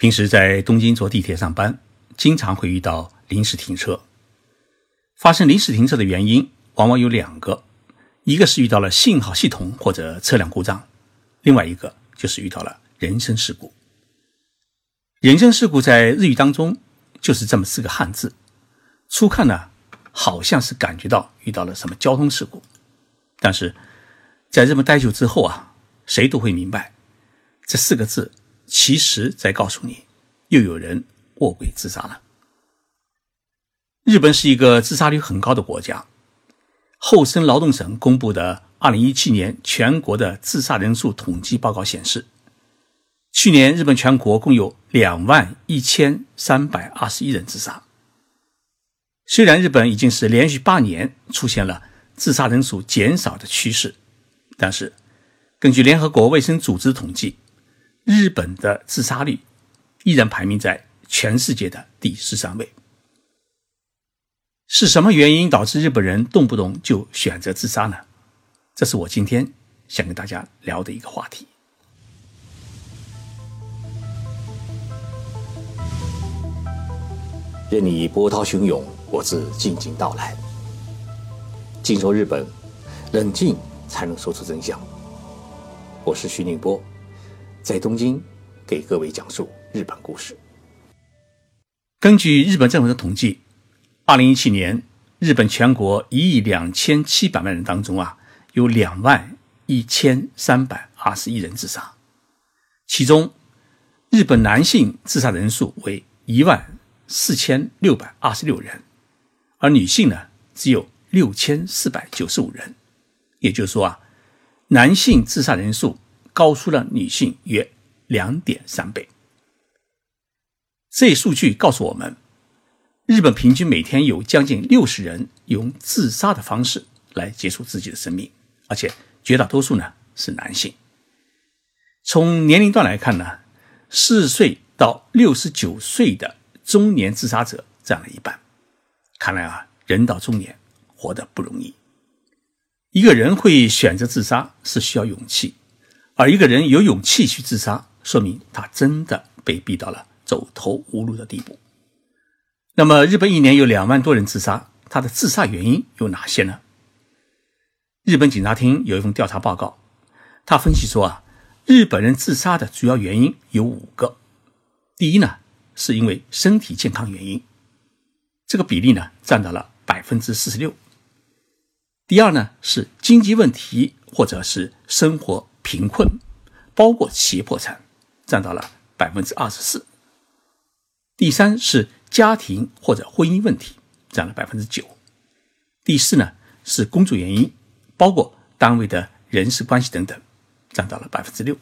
平时在东京坐地铁上班，经常会遇到临时停车。发生临时停车的原因往往有两个，一个是遇到了信号系统或者车辆故障，另外一个就是遇到了人身事故。人身事故在日语当中就是这么四个汉字，初看呢好像是感觉到遇到了什么交通事故，但是在日本待久之后啊，谁都会明白这四个字。其实在告诉你，又有人卧轨自杀了。日本是一个自杀率很高的国家。厚生劳动省公布的二零一七年全国的自杀人数统计报告显示，去年日本全国共有两万一千三百二十一人自杀。虽然日本已经是连续八年出现了自杀人数减少的趋势，但是根据联合国卫生组织统计。日本的自杀率依然排名在全世界的第十三位。是什么原因导致日本人动不动就选择自杀呢？这是我今天想跟大家聊的一个话题。任你波涛汹涌，我自静静到来。静说日本，冷静才能说出真相。我是徐宁波。在东京，给各位讲述日本故事。根据日本政府的统计，二零一七年日本全国一亿两千七百万人当中啊，有两万一千三百二十一人自杀，其中日本男性自杀人数为一万四千六百二十六人，而女性呢只有六千四百九十五人。也就是说啊，男性自杀人数。高出了女性约两点三倍。这一数据告诉我们，日本平均每天有将近六十人用自杀的方式来结束自己的生命，而且绝大多数呢是男性。从年龄段来看呢，四十岁到六十九岁的中年自杀者占了一半。看来啊，人到中年活得不容易。一个人会选择自杀是需要勇气。而一个人有勇气去自杀，说明他真的被逼到了走投无路的地步。那么，日本一年有两万多人自杀，他的自杀原因有哪些呢？日本警察厅有一份调查报告，他分析说啊，日本人自杀的主要原因有五个。第一呢，是因为身体健康原因，这个比例呢占到了百分之四十六。第二呢，是经济问题或者是生活。贫困，包括企业破产，占到了百分之二十四。第三是家庭或者婚姻问题，占了百分之九。第四呢是工作原因，包括单位的人事关系等等，占到了百分之六。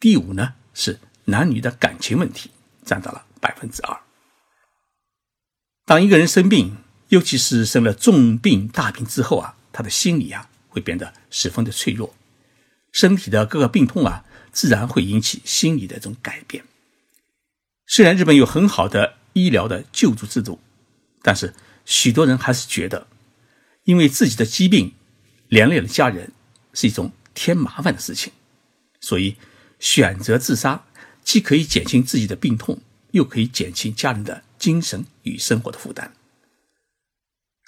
第五呢是男女的感情问题，占到了百分之二。当一个人生病，尤其是生了重病大病之后啊，他的心理啊会变得十分的脆弱。身体的各个病痛啊，自然会引起心理的这种改变。虽然日本有很好的医疗的救助制度，但是许多人还是觉得，因为自己的疾病连累了家人，是一种添麻烦的事情，所以选择自杀，既可以减轻自己的病痛，又可以减轻家人的精神与生活的负担。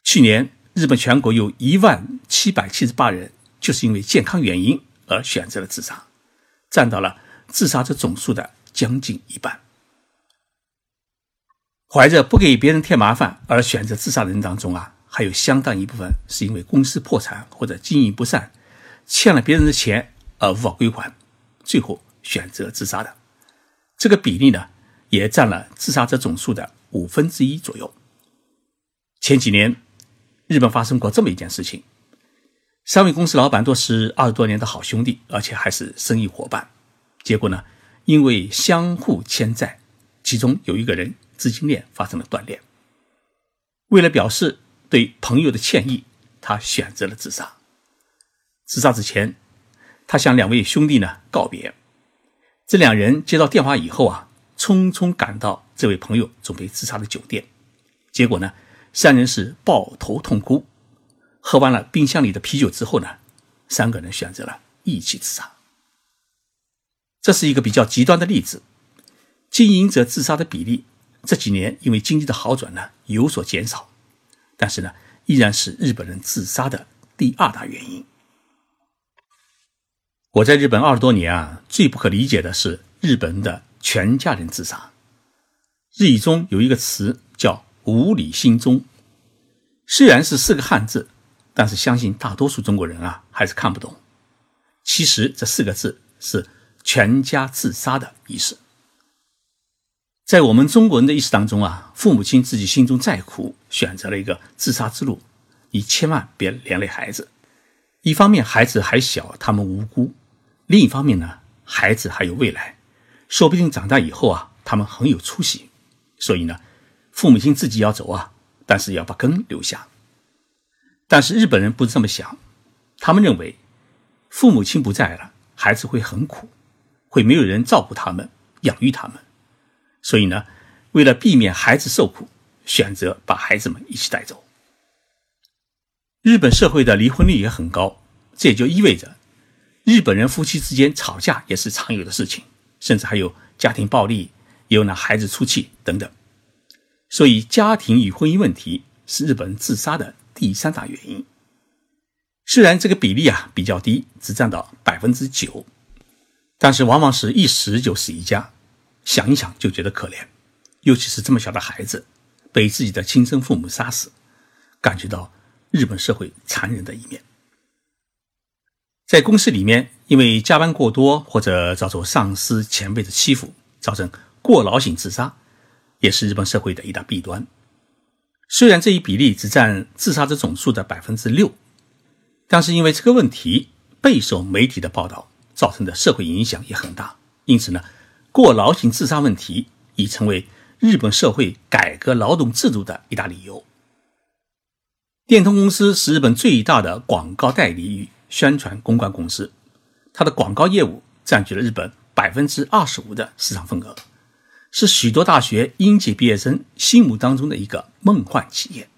去年，日本全国有一万七百七十八人，就是因为健康原因。而选择了自杀，占到了自杀者总数的将近一半。怀着不给别人添麻烦而选择自杀的人当中啊，还有相当一部分是因为公司破产或者经营不善，欠了别人的钱而无法归还，最后选择自杀的。这个比例呢，也占了自杀者总数的五分之一左右。前几年，日本发生过这么一件事情。三位公司老板都是二十多年的好兄弟，而且还是生意伙伴。结果呢，因为相互欠债，其中有一个人资金链发生了断裂。为了表示对朋友的歉意，他选择了自杀。自杀之前，他向两位兄弟呢告别。这两人接到电话以后啊，匆匆赶到这位朋友准备自杀的酒店。结果呢，三人是抱头痛哭。喝完了冰箱里的啤酒之后呢，三个人选择了一起自杀。这是一个比较极端的例子。经营者自杀的比例这几年因为经济的好转呢有所减少，但是呢依然是日本人自杀的第二大原因。我在日本二十多年啊，最不可理解的是日本的全家人自杀。日语中有一个词叫“无理心中”，虽然是四个汉字，但是相信大多数中国人啊还是看不懂。其实这四个字是全家自杀的意思。在我们中国人的意识当中啊，父母亲自己心中再苦，选择了一个自杀之路，你千万别连累孩子。一方面孩子还小，他们无辜。另一方面呢，孩子还有未来，说不定长大以后啊，他们很有出息。所以呢，父母亲自己要走啊，但是要把根留下。但是日本人不是这么想，他们认为父母亲不在了，孩子会很苦，会没有人照顾他们、养育他们。所以呢，为了避免孩子受苦，选择把孩子们一起带走。日本社会的离婚率也很高，这也就意味着。日本人夫妻之间吵架也是常有的事情，甚至还有家庭暴力，有拿孩子出气等等。所以，家庭与婚姻问题是日本人自杀的第三大原因。虽然这个比例啊比较低，只占到百分之九，但是往往是一死就死一家，想一想就觉得可怜。尤其是这么小的孩子被自己的亲生父母杀死，感觉到日本社会残忍的一面。在公司里面，因为加班过多或者遭受上司前辈的欺负，造成过劳型自杀，也是日本社会的一大弊端。虽然这一比例只占自杀者总数的百分之六，但是因为这个问题备受媒体的报道，造成的社会影响也很大。因此呢，过劳型自杀问题已成为日本社会改革劳动制度的一大理由。电通公司是日本最大的广告代理与宣传公关公司，它的广告业务占据了日本百分之二十五的市场份额，是许多大学应届毕业生心目当中的一个梦幻企业。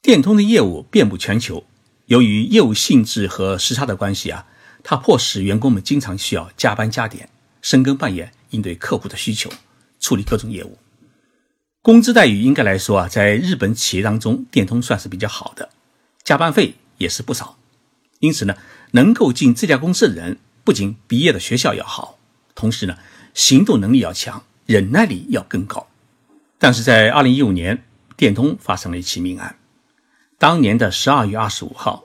电通的业务遍布全球，由于业务性质和时差的关系啊，它迫使员工们经常需要加班加点、深更半夜应对客户的需求，处理各种业务。工资待遇应该来说啊，在日本企业当中，电通算是比较好的，加班费也是不少。因此呢，能够进这家公司的人，不仅毕业的学校要好，同时呢，行动能力要强，忍耐力要更高。但是在二零一五年，电通发生了一起命案。当年的十二月二十五号，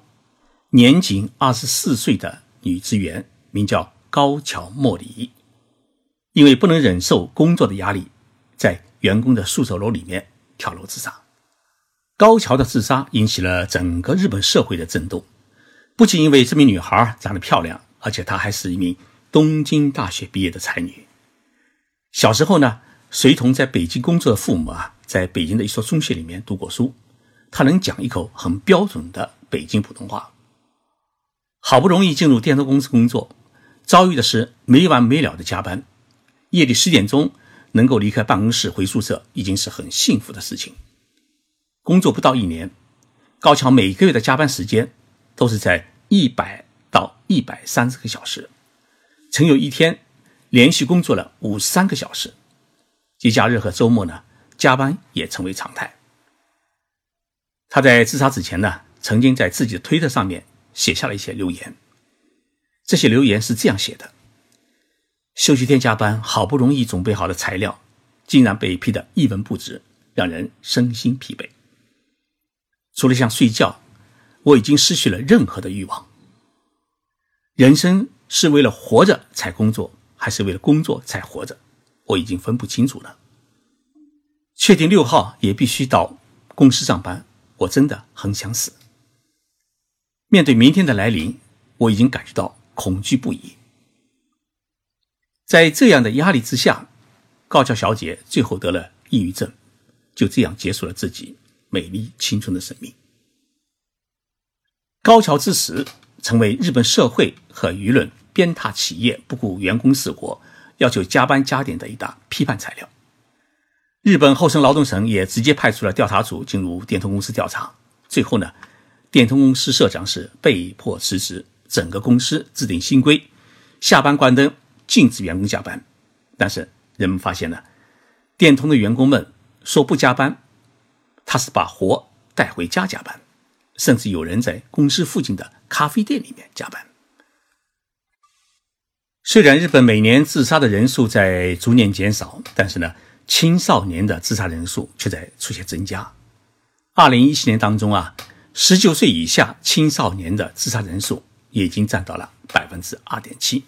年仅二十四岁的女职员，名叫高桥莫里，因为不能忍受工作的压力，在员工的宿舍楼里面跳楼自杀。高桥的自杀引起了整个日本社会的震动。不仅因为这名女孩长得漂亮，而且她还是一名东京大学毕业的才女。小时候呢，随同在北京工作的父母啊，在北京的一所中学里面读过书，他能讲一口很标准的北京普通话。好不容易进入电通公司工作，遭遇的是没完没了的加班，夜里十点钟能够离开办公室回宿舍，已经是很幸福的事情。工作不到一年，高桥每个月的加班时间都是在。一百到一百三十个小时，曾有一天连续工作了五十三个小时，节假日和周末呢，加班也成为常态。他在自杀之前呢，曾经在自己的推特上面写下了一些留言，这些留言是这样写的：休息天加班，好不容易准备好的材料，竟然被批得一文不值，让人身心疲惫。除了想睡觉。我已经失去了任何的欲望。人生是为了活着才工作，还是为了工作才活着？我已经分不清楚了。确定六号也必须到公司上班，我真的很想死。面对明天的来临，我已经感觉到恐惧不已。在这样的压力之下，高桥小姐最后得了抑郁症，就这样结束了自己美丽青春的生命。高桥之死成为日本社会和舆论鞭挞企业不顾员工死活、要求加班加点的一大批判材料。日本厚生劳动省也直接派出了调查组进入电通公司调查。最后呢，电通公司社长是被迫辞职，整个公司制定新规，下班关灯，禁止员工加班。但是人们发现呢，电通的员工们说不加班，他是把活带回家加班，甚至有人在公司附近的咖啡店里面加班。虽然日本每年自杀的人数在逐年减少，但是呢，青少年的自杀人数却在出现增加。二零一七年当中啊，十九岁以下青少年的自杀人数已经占到了百分之二点七。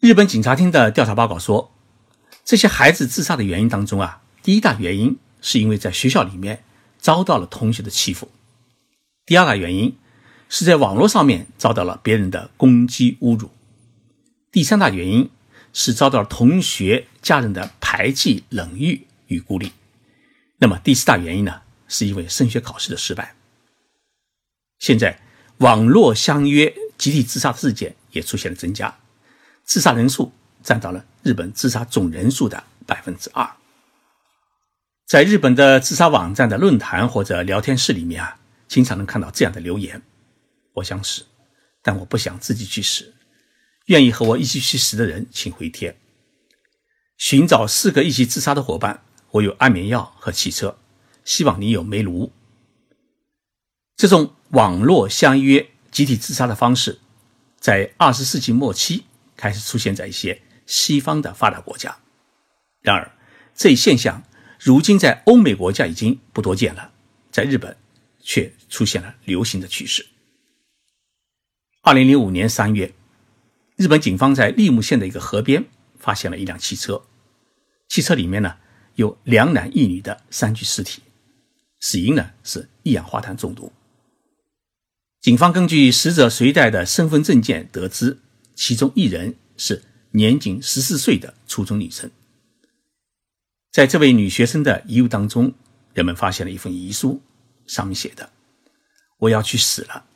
日本警察厅的调查报告说，这些孩子自杀的原因当中啊，第一大原因是因为在学校里面遭到了同学的欺负，第二大原因是在网络上面遭到了别人的攻击侮辱。第三大原因是遭到同学、家人的排挤、冷遇与孤立。那么第四大原因呢，是因为升学考试的失败。现在网络相约集体自杀事件也出现了增加，自杀人数占到了日本自杀总人数的百分之二。在日本的自杀网站的论坛或者聊天室里面啊，经常能看到这样的留言：“我想死，但我不想自己去死。”愿意和我一起去死的人，请回帖。寻找四个一起自杀的伙伴，我有安眠药和汽车，希望你有煤炉。这种网络相约集体自杀的方式，在二十世纪末期开始出现在一些西方的发达国家。然而，这一现象如今在欧美国家已经不多见了，在日本却出现了流行的趋势。二零零五年三月。日本警方在立木县的一个河边发现了一辆汽车，汽车里面呢有两男一女的三具尸体，死因呢是一氧化碳中毒。警方根据死者随带的身份证件得知，其中一人是年仅十四岁的初中女生。在这位女学生的遗物当中，人们发现了一份遗书，上面写的：“我要去死了。”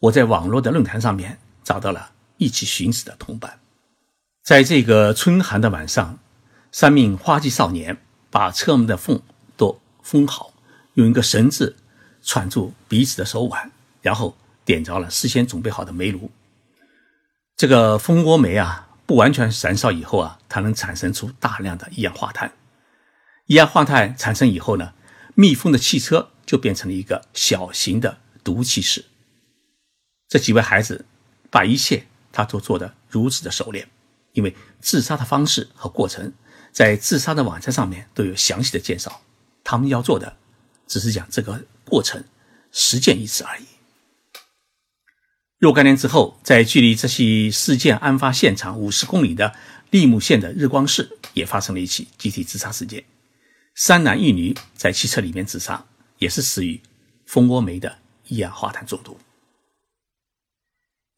我在网络的论坛上面找到了。一起寻死的同伴，在这个春寒的晚上，三名花季少年把车门的缝都封好，用一个绳子串住彼此的手腕，然后点着了事先准备好的煤炉。这个蜂窝煤啊，不完全燃烧以后啊，它能产生出大量的一氧化碳。一氧化碳产生以后呢，密封的汽车就变成了一个小型的毒气室。这几位孩子把一切。他都做得如此的熟练，因为自杀的方式和过程在自杀的网站上面都有详细的介绍。他们要做的只是将这个过程实践一次而已。若干年之后，在距离这起事件案发现场五十公里的利木县的日光市，也发生了一起集体自杀事件，三男一女在汽车里面自杀，也是死于蜂窝煤的一氧化碳中毒。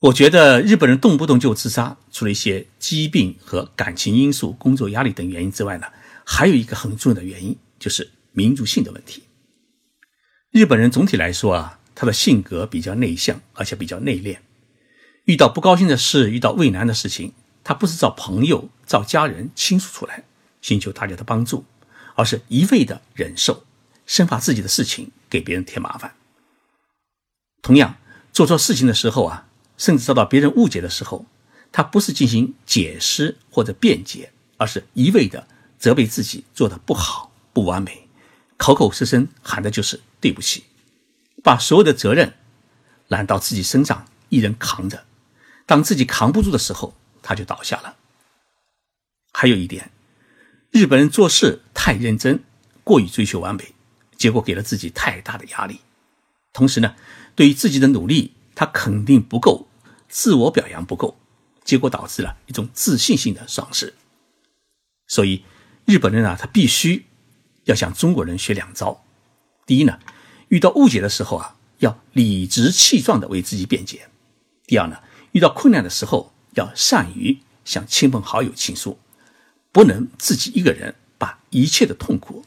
我觉得日本人动不动就自杀，除了一些疾病和感情因素、工作压力等原因之外呢，还有一个很重要的原因，就是民族性的问题。日本人总体来说啊，他的性格比较内向，而且比较内敛。遇到不高兴的事，遇到畏难的事情，他不是找朋友、找家人倾诉出来，寻求大家的帮助，而是一味的忍受，生怕自己的事情给别人添麻烦。同样，做错事情的时候啊。甚至遭到别人误解的时候，他不是进行解释或者辩解，而是一味的责备自己做的不好、不完美，口口声声喊的就是对不起，把所有的责任揽到自己身上，一人扛着。当自己扛不住的时候，他就倒下了。还有一点，日本人做事太认真，过于追求完美，结果给了自己太大的压力。同时呢，对于自己的努力，他肯定不够。自我表扬不够，结果导致了一种自信心的丧失。所以，日本人啊，他必须要向中国人学两招。第一呢，遇到误解的时候啊，要理直气壮的为自己辩解；第二呢，遇到困难的时候，要善于向亲朋好友倾诉，不能自己一个人把一切的痛苦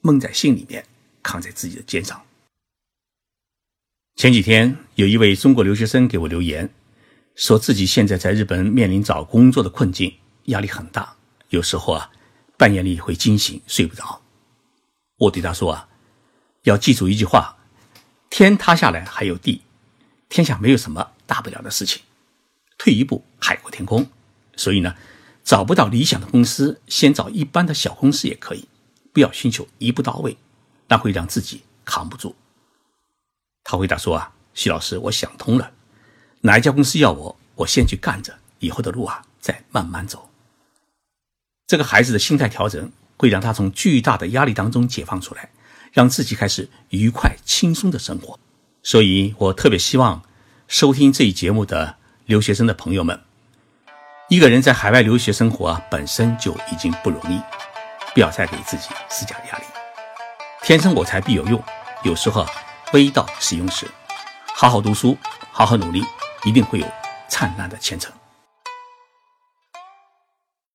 闷在心里面，扛在自己的肩上。前几天，有一位中国留学生给我留言。说自己现在在日本面临找工作的困境，压力很大，有时候啊，半夜里会惊醒，睡不着。我对他说啊，要记住一句话：天塌下来还有地，天下没有什么大不了的事情，退一步海阔天空。所以呢，找不到理想的公司，先找一般的小公司也可以，不要寻求一步到位，那会让自己扛不住。他回答说啊，徐老师，我想通了，哪一家公司要我，我先去干着，以后的路啊再慢慢走。这个孩子的心态调整，会让他从巨大的压力当中解放出来，让自己开始愉快轻松的生活。所以我特别希望收听这一节目的留学生的朋友们，一个人在海外留学生活啊，本身就已经不容易，不要再给自己施加压力。天生我材必有用，有时候微到使用时，好好读书，好好努力，一定会有灿烂的前程。